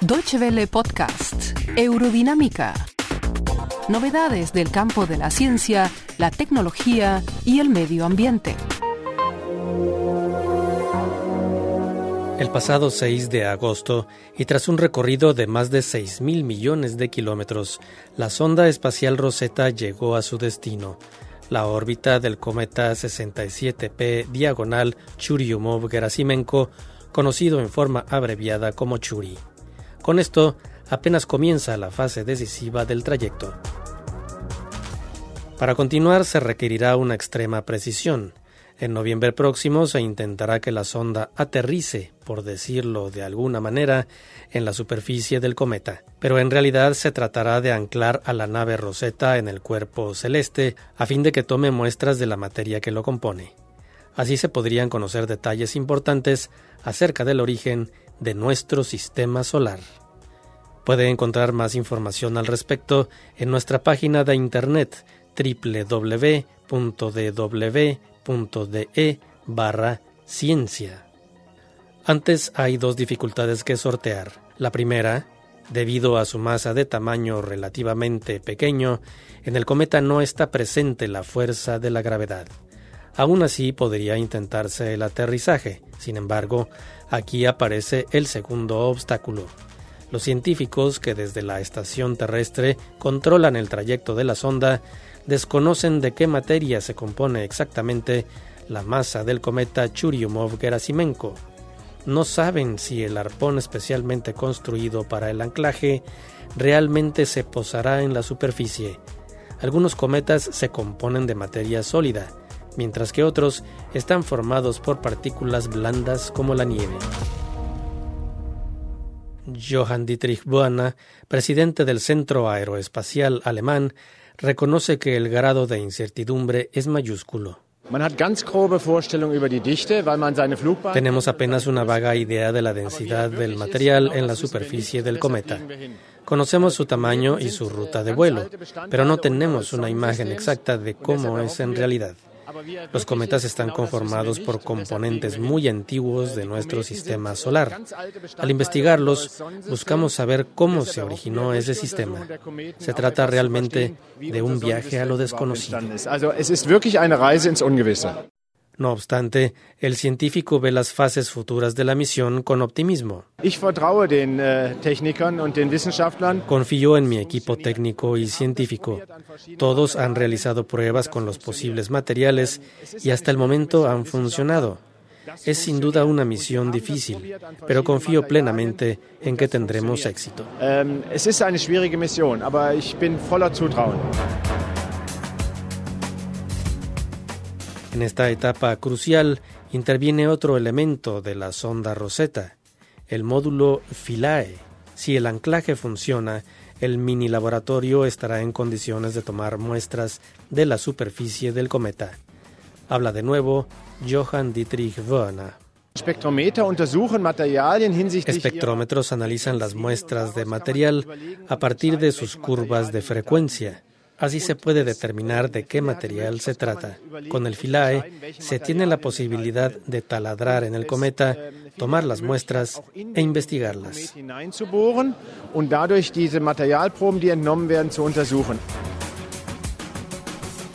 Deutsche Welle Podcast, Eurodinámica. Novedades del campo de la ciencia, la tecnología y el medio ambiente. El pasado 6 de agosto, y tras un recorrido de más de 6 mil millones de kilómetros, la sonda espacial Rosetta llegó a su destino, la órbita del cometa 67P diagonal Churyumov-Gerasimenko, conocido en forma abreviada como Churi. Con esto, apenas comienza la fase decisiva del trayecto. Para continuar se requerirá una extrema precisión, en noviembre próximo se intentará que la sonda aterrice, por decirlo de alguna manera, en la superficie del cometa, pero en realidad se tratará de anclar a la nave Rosetta en el cuerpo celeste a fin de que tome muestras de la materia que lo compone. Así se podrían conocer detalles importantes acerca del origen de nuestro sistema solar. Puede encontrar más información al respecto en nuestra página de internet www.dw de barra ciencia. Antes hay dos dificultades que sortear. La primera, debido a su masa de tamaño relativamente pequeño, en el cometa no está presente la fuerza de la gravedad. Aún así podría intentarse el aterrizaje. Sin embargo, aquí aparece el segundo obstáculo. Los científicos que desde la estación terrestre controlan el trayecto de la sonda desconocen de qué materia se compone exactamente la masa del cometa Churyumov-Gerasimenko. No saben si el arpón especialmente construido para el anclaje realmente se posará en la superficie. Algunos cometas se componen de materia sólida, mientras que otros están formados por partículas blandas como la nieve. Johann Dietrich Buana, presidente del Centro Aeroespacial Alemán, reconoce que el grado de incertidumbre es mayúsculo. Tenemos apenas una vaga idea de la densidad del material en la superficie del cometa. Conocemos su tamaño y su ruta de vuelo, pero no tenemos una imagen exacta de cómo es en realidad. Los cometas están conformados por componentes muy antiguos de nuestro sistema solar. Al investigarlos, buscamos saber cómo se originó ese sistema. Se trata realmente de un viaje a lo desconocido. No obstante, el científico ve las fases futuras de la misión con optimismo. Äh, Confío en mi equipo técnico y científico. Todos han realizado pruebas con los posibles materiales y hasta el momento han funcionado. Es sin duda una misión difícil, pero confío plenamente en que tendremos éxito. Ähm, es aber ich bin voller Zutrauen. En esta etapa crucial interviene otro elemento de la sonda Rosetta, el módulo Philae. Si el anclaje funciona, el mini laboratorio estará en condiciones de tomar muestras de la superficie del cometa. Habla de nuevo Johann Dietrich Wörner. Espectrómetros analizan las muestras de material a partir de sus curvas de frecuencia. Así se puede determinar de qué material se trata. Con el FILAE se tiene la posibilidad de taladrar en el cometa, tomar las muestras e investigarlas.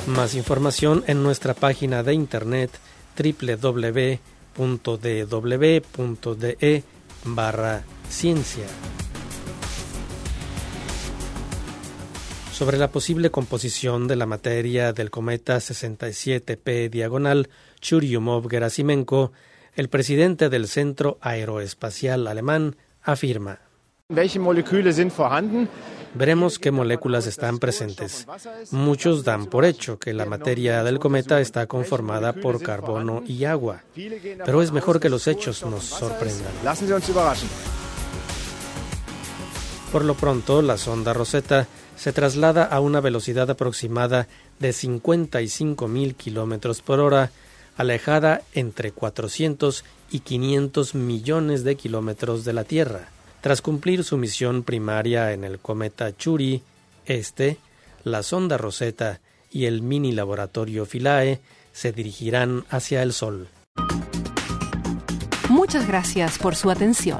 Más información en nuestra página de internet www.dw.de barra ciencia. Sobre la posible composición de la materia del cometa 67P diagonal Churyumov-Gerasimenko, el presidente del Centro Aeroespacial Alemán afirma. Veremos qué moléculas están presentes. Muchos dan por hecho que la materia del cometa está conformada por carbono y agua, pero es mejor que los hechos nos sorprendan. Por lo pronto, la sonda Rosetta se traslada a una velocidad aproximada de 55.000 kilómetros por hora, alejada entre 400 y 500 millones de kilómetros de la Tierra. Tras cumplir su misión primaria en el cometa Churi, este, la sonda Rosetta y el mini laboratorio Philae se dirigirán hacia el Sol. Muchas gracias por su atención.